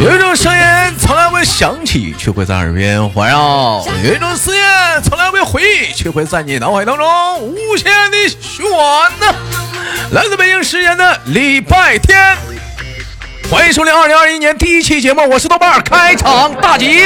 有一种声音从来未响起，却会在耳边环绕；有一种思念从来未回忆，却会在你脑海当中无限的循环呢。来自北京时间的礼拜天，欢迎收听二零二一年第一期节目，我是豆瓣，开场大吉。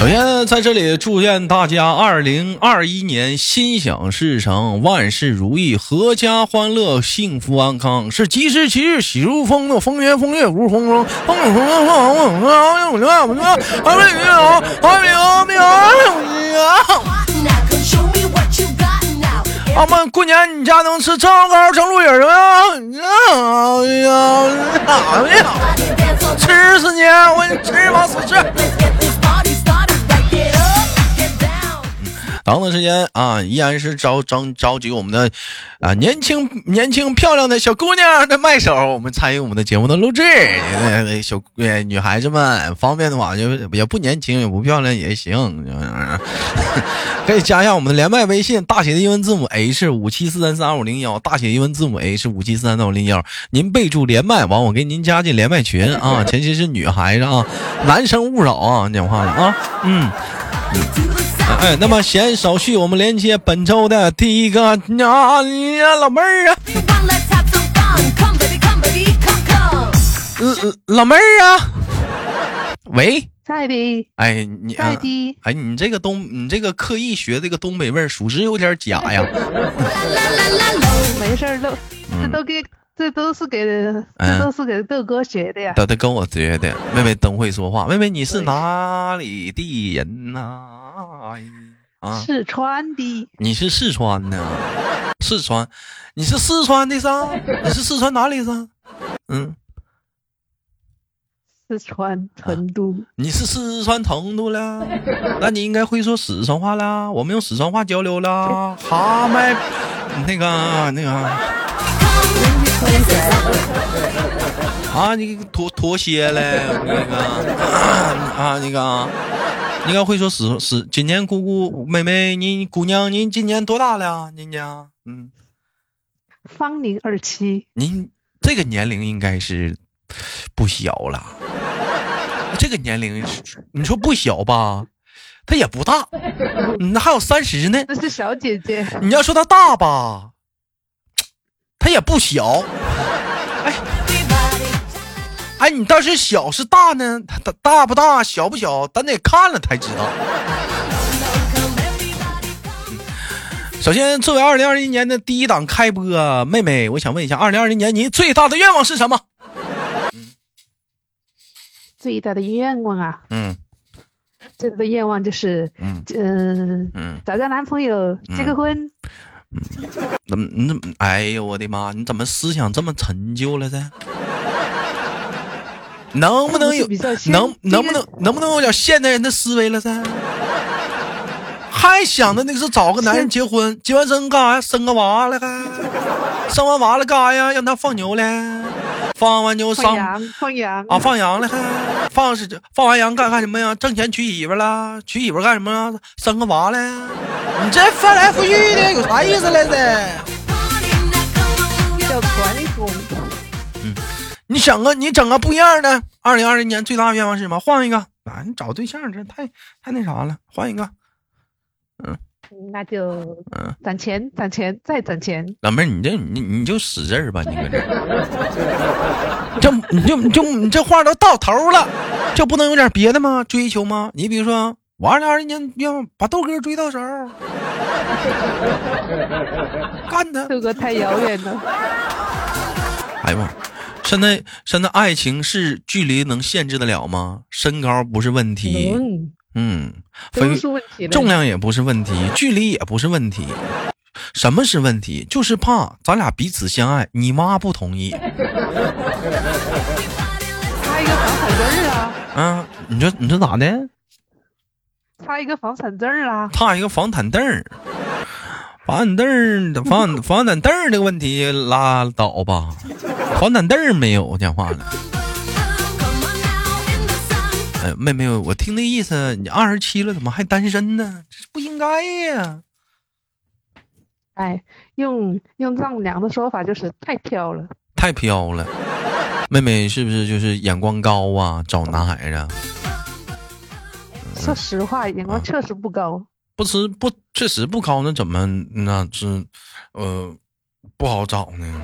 首先，在这里祝愿大家二零二一年心想事成，万事如意，阖家欢乐，幸福安康，是吉时吉日，喜如风的风月风月如风中，风风风风风风风风风风，阿弥陀佛，阿弥陀佛，阿弥陀佛。阿妈，过年你家能吃蒸糕、蒸鹿尾吗？哎呀，呀，吃死你！我吃吧，死吃。长的时间啊，依然是召召召集我们的啊年轻年轻漂亮的小姑娘的麦手，我们参与我们的节目的录制。小女孩子们方便的话，就也不年轻也不漂亮也行，可以加一下我们的连麦微信，大写的英文字母 H 五七四三三二五零幺，大写英文字母 H 五七四三三五零幺。您备注连麦，完我给您加进连麦群啊。前期是女孩子啊，男生勿扰啊，讲话了啊，嗯。哎，那么闲少叙，我们连接本周的第一个啊，老妹儿啊，老妹儿啊，喂，在的，哎你，在的，哎你这个东，你这个刻意学这个东北味儿，属实有点假呀。没事儿，都这都给。这都是给，这都是给豆哥学的呀。豆豆跟我学的。妹妹真会说话。妹妹，你是哪里的人呐？啊，四川的。你是四川的？四川？你是四川的噻？你是四川哪里噻？嗯，四川成都。你是四川成都了？那你应该会说四川话啦。我们用四川话交流啦。哈麦，那个，那个。啊，你拖拖鞋嘞？那个啊，那个，你该会说是是。今年姑姑妹妹，你姑娘，您今年多大了？您家嗯，芳龄二七。您这个年龄应该是不小了。这个年龄，你说不小吧？她也不大，那还有三十呢。那是小姐姐。你要说她大吧？他也不小，哎，哎，你倒是小是大呢？大大不大，小不小，咱得看了才知道。首先，作为二零二一年的第一档开播，妹妹，我想问一下，二零二零年您最大的愿望是什么？最大的愿望啊？嗯，最大的愿望就是，嗯嗯，找个男朋友，结个婚。怎么？你怎么？哎呦我的妈！你怎么思想这么陈旧了噻？能不能有？能能不能能不能有点现代人的思维了噻？还想着那个是找个男人结婚，结完婚干啥呀？生个娃了还？生完娃了干啥呀？让他放牛了。放完牛上放羊啊，放羊了还放是放完羊干干什么呀？挣钱娶媳妇了，娶媳妇干什么？生个娃了？你这翻来覆去的有啥意思来着？叫传统。嗯，你想个你整个不一样的。二零二零年最大的愿望是什么？换一个啊！你找对象这太太那啥了，换一个。嗯。那就嗯，攒钱，攒钱，再攒钱。老妹儿，你这你你就使劲儿吧，你搁这，这你就你就你这话都到头了，就不能有点别的吗？追求吗？你比如说，我二零二一年要把豆哥追到手，干他！豆哥太遥远了。哎呀妈！现在现在爱情是距离能限制得了吗？身高不是问题。嗯，重量也不是问题，距离也不是问题，什么是问题？就是怕咱俩彼此相爱，你妈不同意。差一个房产证啊！嗯，你说你说咋的？差一个房产证啊！差一个房产证房板凳房房产证这个问题拉倒吧，房板凳没有讲话了。哎，妹妹，我听那意思，你二十七了，怎么还单身呢？这不应该呀。哎，用用丈母娘的说法就是太飘了，太飘了。妹妹是不是就是眼光高啊？找男孩子？说实话，眼光确实不高。不吃不确实不高，那怎么那是呃不好找呢？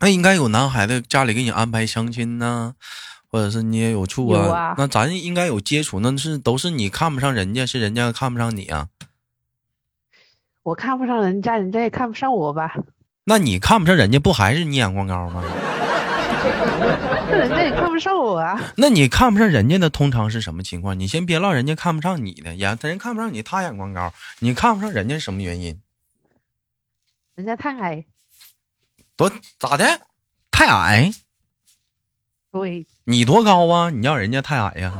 那应该有男孩子家里给你安排相亲呢。或者是你也有处啊？那咱应该有接触，那是都是你看不上人家，是人家看不上你啊？我看不上人家，人家也看不上我吧？那你看不上人家，不还是你眼光高吗？那 人家也看不上我啊？那你看不上人家的通常是什么情况？你先别唠人家看不上你的，眼人看不上你，他眼光高，你看不上人家什么原因？人家太矮。多咋的？太矮？对。你多高啊？你让人家太矮呀？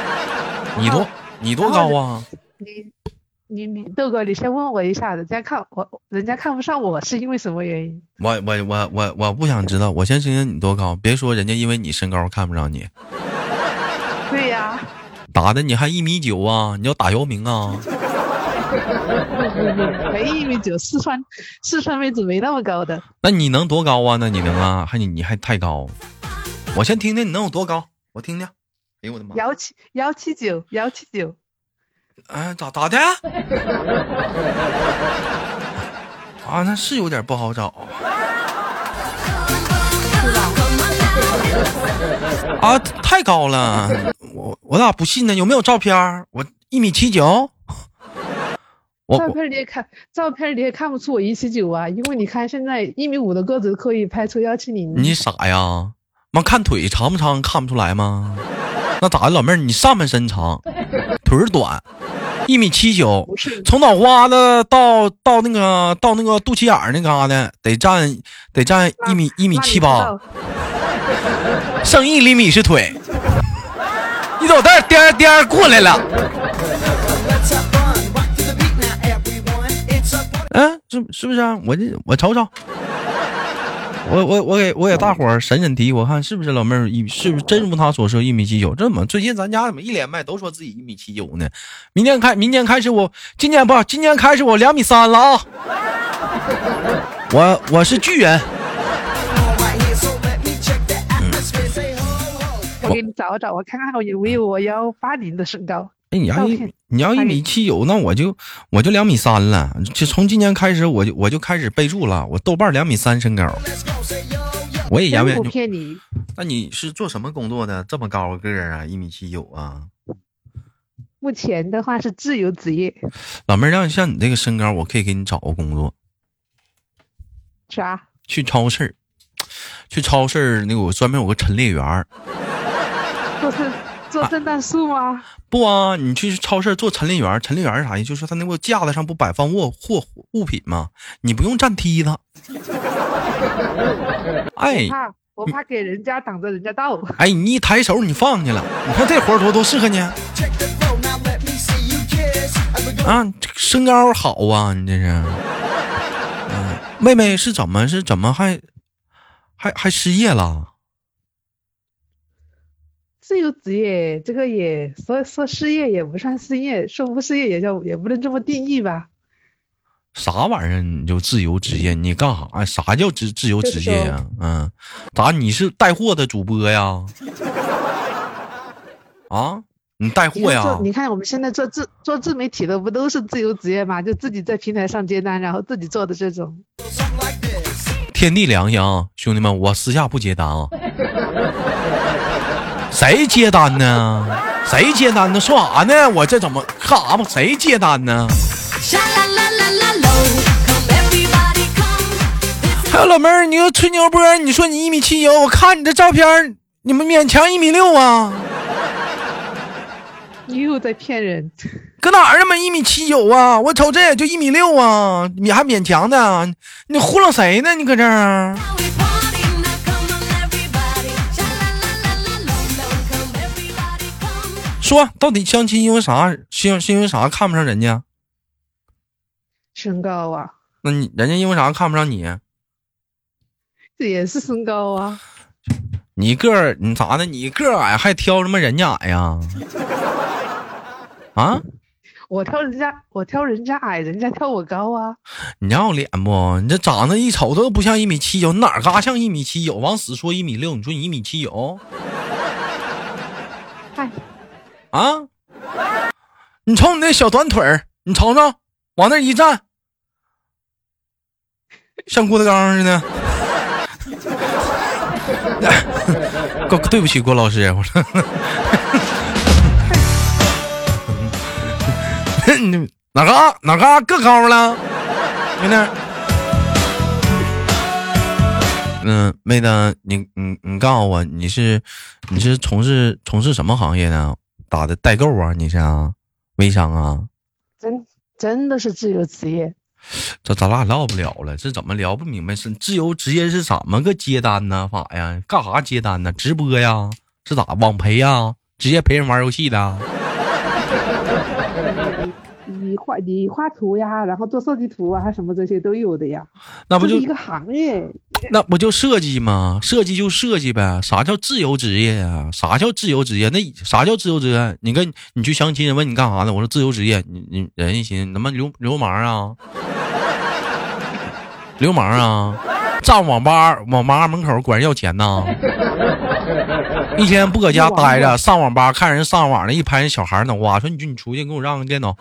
你多你多高啊？你你你豆哥，你先问我一下，人家看我，人家看不上我是因为什么原因？我我我我我不想知道，我先听听你多高，别说人家因为你身高看不上你。对呀。打的你还一米九啊？你要打姚明啊？没一米九，四川四川妹子没那么高的。那你能多高啊？那你能啊？还你你还太高。我先听听你能有多高，我听听。哎呦我的妈！幺七幺七九幺七九。哎，咋咋的？啊，那是有点不好找。啊，太高了，我我咋不信呢？有没有照片？我一米七九。照片你也看，照片你也看不出我一七九啊，因为你看现在一米五的个子可以拍出幺七零。你傻呀？妈看腿长不长看不出来吗？那咋的，老妹儿，你上半身长，腿儿短，一米七九，从脑瓜子到到那个到那个肚脐眼儿那嘎达得占得占一米一米七八，剩一厘米是腿，你走带颠颠过来了，嗯，是是不是啊？我这我瞅瞅。我我我给我给大伙儿审审题，我看是不是老妹儿一是不是真如他所说一米七九？这怎么最近咱家怎么一连麦都说自己一米七九呢？明天开明年开始我今年不今年开始我两米三了啊！我我是巨人。我给你找找，我看看我有没有我幺八零的身高。你要一你要一米七九，那我就我就两米三了。就从今年开始，我就我就开始备注了。我豆瓣两米三身高，我也言不骗你。那你是做什么工作的？这么高个儿啊，一米七九啊？目前的话是自由职业。老妹儿，让像你这个身高，我可以给你找个工作。啥？去超市去超市那个我专门有个陈列员。做是。做圣诞树吗？不啊，你去超市做陈列员。陈列员是啥意思？就是他那个架子上不摆放货货物品吗？你不用站梯子。哎，我怕给人家挡着人家道。哎，你一抬手你放去了。你看这活多多适合你。啊，身高好啊，你这是。嗯，妹妹是怎么是怎么还还还失业了？自由职业，这个也说说失业也不算失业，说不失业也叫也不能这么定义吧？啥玩意儿？你就自由职业？你干啥呀？啥叫自自由职业呀？嗯，咋？你是带货的主播呀？啊？你带货呀？你看我们现在做自做自媒体的不都是自由职业吗？就自己在平台上接单，然后自己做的这种。天地良心啊，兄弟们，我私下不接单啊。谁接单呢？谁接单呢？说啥呢？我这怎么干啥嘛？谁接单呢？还有老妹儿，你又吹牛波？你说你一米七九，我看你这照片，你们勉强一米六啊？你又在骗人？搁哪儿啊？嘛一米七九啊？我瞅这也就一米六啊，你还勉强的？你糊弄谁呢？你搁这儿？说到底相亲因为啥？是是因为啥看不上人家？身高啊？那你人家因为啥看不上你？这也是身高啊。你个儿你咋的？你个矮还挑什么人家矮呀？啊？我挑人家，我挑人家矮，人家挑我高啊！你要脸不？你这长得一瞅都不像一米七九，哪嘎像一米七九？往死说一米六，你说你一米七九？啊！你瞅你那小短腿儿，你瞅瞅，往那一站，像郭德纲似的。郭，对不起，郭老师，我说。你 哪嘎哪嘎个高了？妹子，嗯，妹子，你你你告诉我，你是你是从事从事什么行业的？打的代购啊？你是啊？微商啊？真真的是自由职业？这咱俩唠不了了，这怎么聊不明白？是自由职业是怎么个接单呢？法呀？干啥接单呢？直播呀？是咋网陪呀？直接陪人玩游戏的？你画你画图呀，然后做设计图啊，什么这些都有的呀。那不就一个行业？那不就设计吗？设计就设计呗。啥叫自由职业呀？啥叫自由职业？那啥叫自由职业？你跟你去相亲，问你干啥呢？我说自由职业。你你人一寻，他妈流流氓啊！流氓啊！站网吧网吧门口管人要钱呢。一天不搁家待着，上网吧看人上网呢，一拍人小孩脑瓜，说你就你出去给我让个电脑。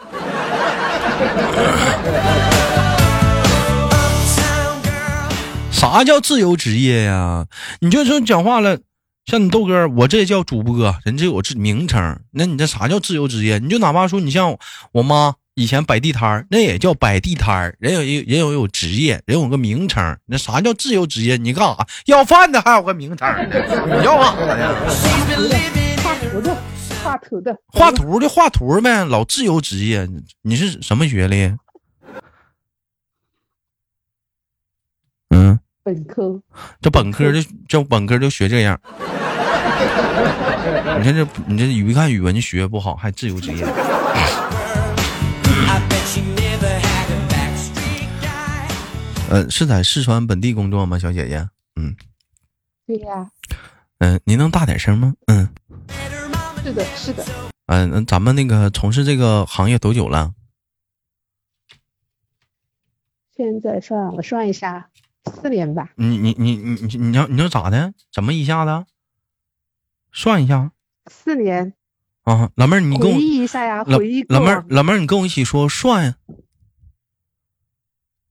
啥叫自由职业呀？你就说讲话了，像你豆哥，我这叫主播，人这有这名称。那你这啥叫自由职业？你就哪怕说你像我妈以前摆地摊那也叫摆地摊人有人有有职业，人有个名称。那啥叫自由职业？你干啥要饭的还有个名称呢？你要啥呀？画图的，画图的，画图的画图呗，老自由职业。你是什么学历？嗯。本科，这本科就这本科就学这样。你看这，你这语一看语文学不好，还自由职业。呃，是在四川本地工作吗，小姐姐？嗯，对呀。嗯，您能大点声吗？嗯，是的，是的。嗯，那咱们那个从事这个行业多久了？现在算，我算一下。四年吧。你你你你你你要你要咋的？怎么一下子？算一下。四年。啊，老妹儿，你跟我回忆一下呀，回忆。老妹儿，老妹儿，你跟我一起说算。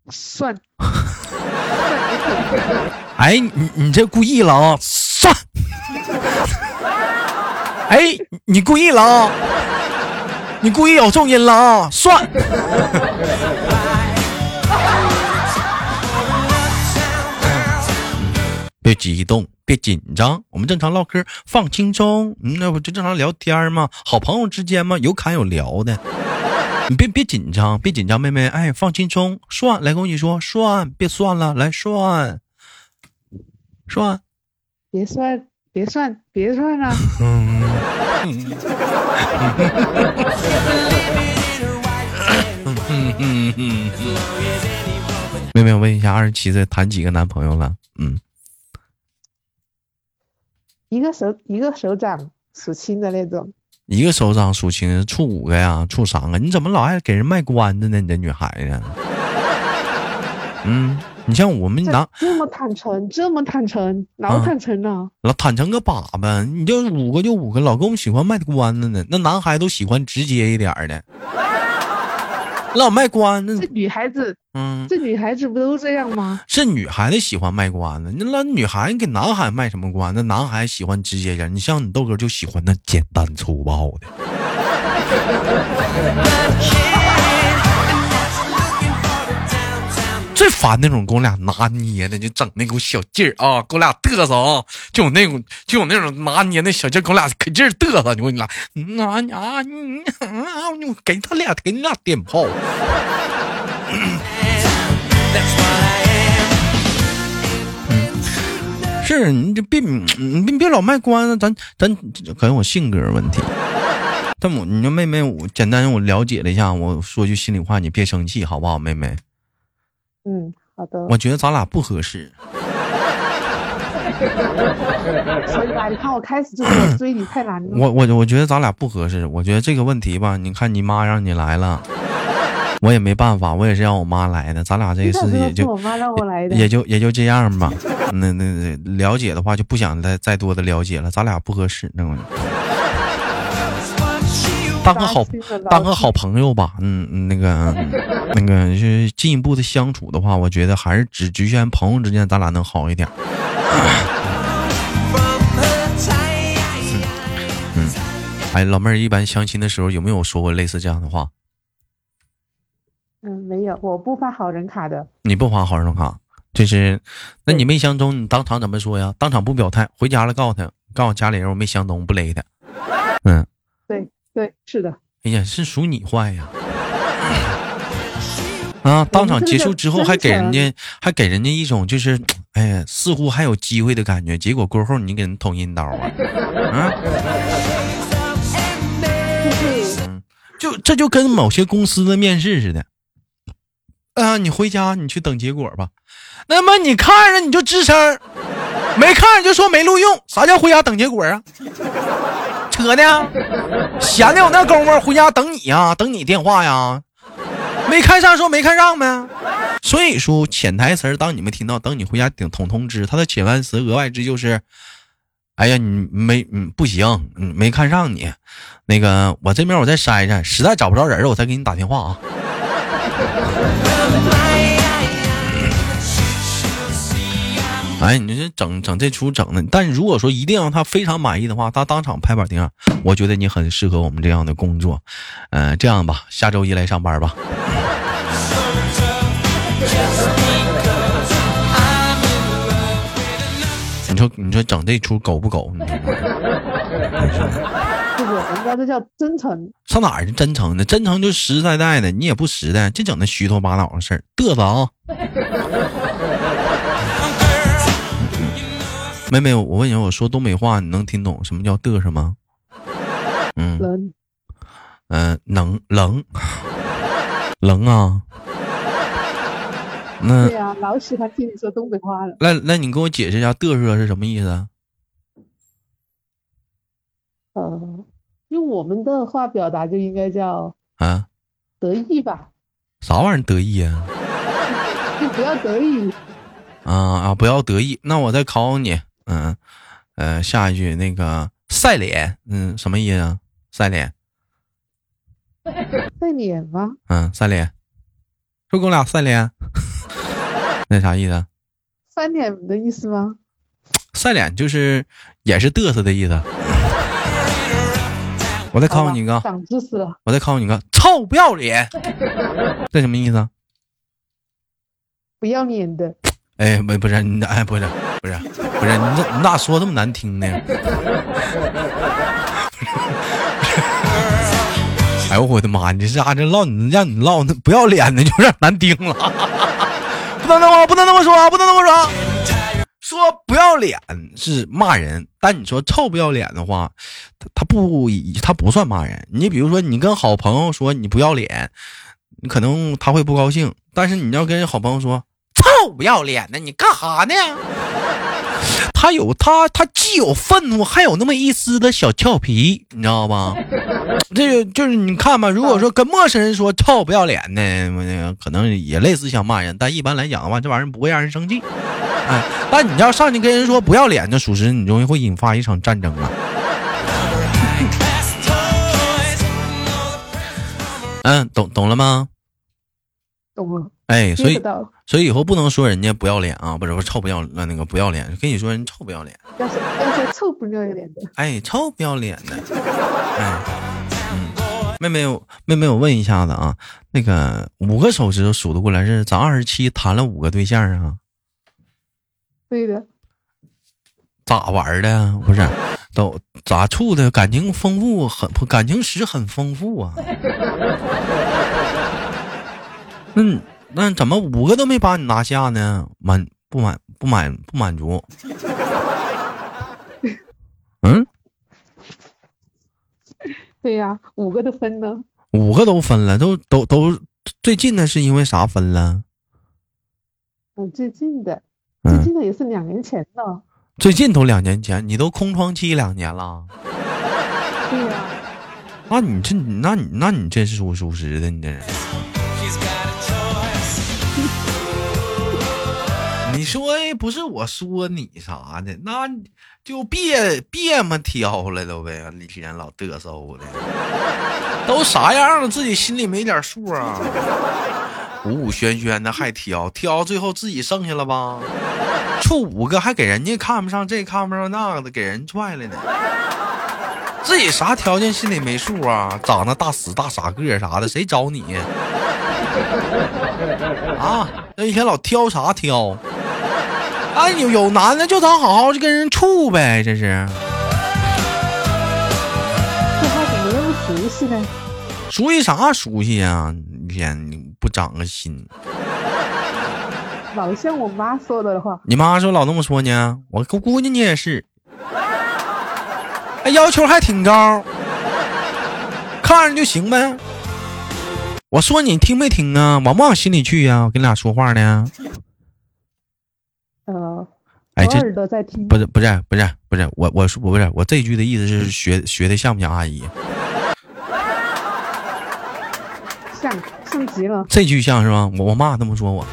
算。哎，你你这故意了啊！算。哎，你故意了啊！你故意有重音了啊！算。别激动，别紧张，我们正常唠嗑，放轻松。嗯，那不就正常聊天吗？好朋友之间嘛？有侃有聊的。你别别紧张，别紧张，妹妹，哎，放轻松，算，来跟我一起说，算，别算了，来算，算，别算，别算，别算了。妹妹，我问一下，二十七岁谈几个男朋友了？嗯。一个手一个手掌数清的那种，一个手掌数清，处五个呀，处三个？你怎么老爱给人卖关子呢？你这女孩子，嗯，你像我们男这么坦诚，这么坦诚，老坦诚了，老坦诚个粑粑，你就五个就五个，老跟我们喜欢卖关子呢。那男孩都喜欢直接一点的。老卖关子，这女孩子，嗯，这女孩子不都这样吗？是女孩子喜欢卖关子，那那女孩子给男孩卖什么关？子男孩喜欢直接点，你像你豆哥就喜欢那简单粗暴的。最烦那种给我俩拿捏的，就整那股小劲儿啊，给我俩嘚瑟啊，就有那种就有那种拿捏那小劲儿，给我俩可劲儿嘚瑟，你我你俩，啊啊你啊，我给他俩给你俩点炮。是你这别你别别老卖关子，咱咱可能我性格问题。但我，你说妹妹，我简单我了解了一下，我说句心里话，你别生气好不好，妹妹？嗯，好的。我觉得咱俩不合适。所以吧，你看我开始就是追你太难了。我我我觉得咱俩不合适。我觉得这个问题吧，你看你妈让你来了，我也没办法，我也是让我妈来的。咱俩这个事情也就我妈让我来的，也就也就这样吧。那那了解的话，就不想再再多的了解了。咱俩不合适，那我。当个好当个好朋友吧，嗯，那个那个是进一步的相处的话，我觉得还是只局限朋友之间，咱俩能好一点。嗯，哎，老妹儿，一般相亲的时候有没有说过类似这样的话？嗯，没有，我不发好人卡的。你不发好人卡，就是，那你没相中，你当场怎么说呀？当场不表态，回家了告诉他，告诉家里人我没相中，不勒他。嗯。对，是的。哎呀，是属你坏呀！啊，当场结束之后还给人家，还给人家一种就是，哎呀，似乎还有机会的感觉。结果过后你给人捅阴刀啊！啊！就这就跟某些公司的面试似的。啊，你回家你去等结果吧。那么你看着你就吱声，没看着就说没录用。啥叫回家等结果啊？扯呢，闲的有那功夫回家等你呀，等你电话呀。没看上说没看上呗。所以说潜台词当你们听到等你回家等通通知，他的潜台词额外之就是，哎呀你没嗯不行，没看上你，那个我这边我再筛筛，实在找不着人我再给你打电话啊。哎，你这整整这出整的，但如果说一定让他非常满意的话，他当场拍板定，我觉得你很适合我们这样的工作。嗯，这样吧，下周一来上班吧。你说，你说整这出狗不狗？不是，人家这叫真诚。上哪儿去真诚呢？真诚就实实在在的，你也不实在，净整那虚头巴脑的事儿，嘚瑟啊！妹妹，我问你，我说东北话你能听懂什么叫嘚瑟吗？嗯，冷，嗯，能能，能啊。那对呀，老喜欢听你说东北话了。那那你给我解释一下嘚瑟是什么意思？呃，用我们的话表达就应该叫啊，得意吧？啥玩意儿得意啊？就不要得意。啊啊！不要得意。那我再考考你。嗯，呃，下一句那个晒脸，嗯，什么意思啊？晒脸，晒脸吗？嗯，晒脸，说跟我俩晒脸，那啥意思？晒脸的意思吗？晒脸就是也是嘚瑟的意思。我再考考你一个，长知识了。我再考考你一个，臭不要脸，这什么意思？不要脸的。哎，不，不是你，哎，不是，不是，不是你，这你咋说这么难听呢？哎呦我的妈！你这家这唠你让你唠那不要脸的，就有点难听了。不能那么，不能那么说，不能那么说。说不要脸是骂人，但你说臭不要脸的话，他他不他不算骂人。你比如说，你跟好朋友说你不要脸，你可能他会不高兴。但是你要跟好朋友说。臭不要脸的，你干哈呢？他有他，他既有愤怒，还有那么一丝的小俏皮，你知道吧？这个就是你看吧，如果说跟陌生人说臭不要脸的，可能也类似像骂人，但一般来讲的话，这玩意儿不会让人生气。哎，但你要上去跟人说不要脸，那属实你容易会引发一场战争啊。嗯，懂懂了吗？懂了。哎，所以所以以后不能说人家不要脸啊，不是说臭不要那那个不要脸，跟你说人臭不要脸，要说要说臭不要脸的，哎，臭不要脸的，哎，嗯，妹妹妹妹，我问一下子啊，那个五个手指头数得过来是咱二十七谈了五个对象啊？对的，咋玩的？不是，都咋处的？感情丰富，很感情史很丰富啊。嗯。那怎么五个都没把你拿下呢？满不满不满不满足？嗯？对呀，五个都分了。五个都分了，都都都最近的是因为啥分了？嗯，最近的，最近的也是两年前的。最近都两年前，你都空窗期两年了。对呀。那你这，那你那你这是属属实的，你这人。你说不是我说你啥的，那就别别么挑了都呗，一天老嘚瑟的，都啥样了，自己心里没点数啊？五五轩轩的还挑，挑最后自己剩下了吧？处五个还给人家看不上这看不上那个的，给人踹了呢。自己啥条件心里没数啊？长得大死大傻个啥的，谁找你？啊，那一天老挑啥挑？哎，有有男的就咱好好就跟人处呗，这是。这话怎么那么熟悉呢？熟悉啥熟悉呀？一天你不长个心。老像我妈说的话。你妈说老那么说呢？我我姑娘你也是。哎，要求还挺高，看着就行呗。我说你听没听啊？往不往心里去呀？我跟你俩说话呢。呃，哎，这在听，不是不是不是不是，我我说我不是我这句的意思是学学的像不像阿姨？像像极了。这句像是吗？我我妈这么说我。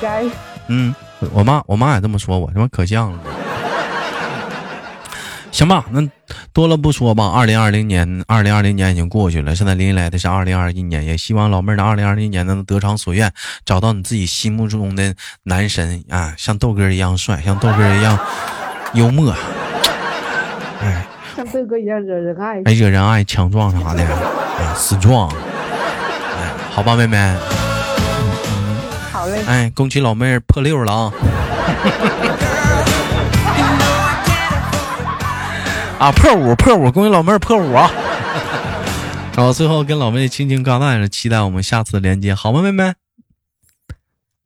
该。嗯，我妈我妈也这么说我，他妈可像了。行吧，那多了不说吧。二零二零年，二零二零年已经过去了，现在临来的是二零二一年。也希望老妹儿的二零二零年能得偿所愿，找到你自己心目中的男神啊，像豆哥一样帅，像豆哥一样幽默，哎，像豆哥一样惹人爱，哎，惹人爱，强壮啥的，哎，死壮，哎，好吧，妹妹，好嘞，哎，恭喜老妹儿破六了啊。啊破五破五，恭喜老妹儿破五啊！然后最后跟老妹轻轻告白了，期待我们下次连接，好吗，妹妹？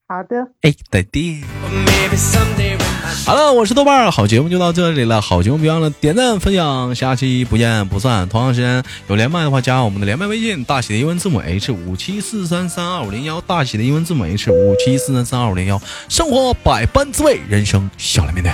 好的。哎，再见。好了，我是豆瓣儿，好节目就到这里了，好节目别忘了点赞分享，下期不见不散。同样时间有连麦的话，加我们的连麦微信，大写的英文字母 H 五七四三三二五零幺，大写的英文字母 H 五七四三三二五零幺。生活百般滋味，人生笑来面对。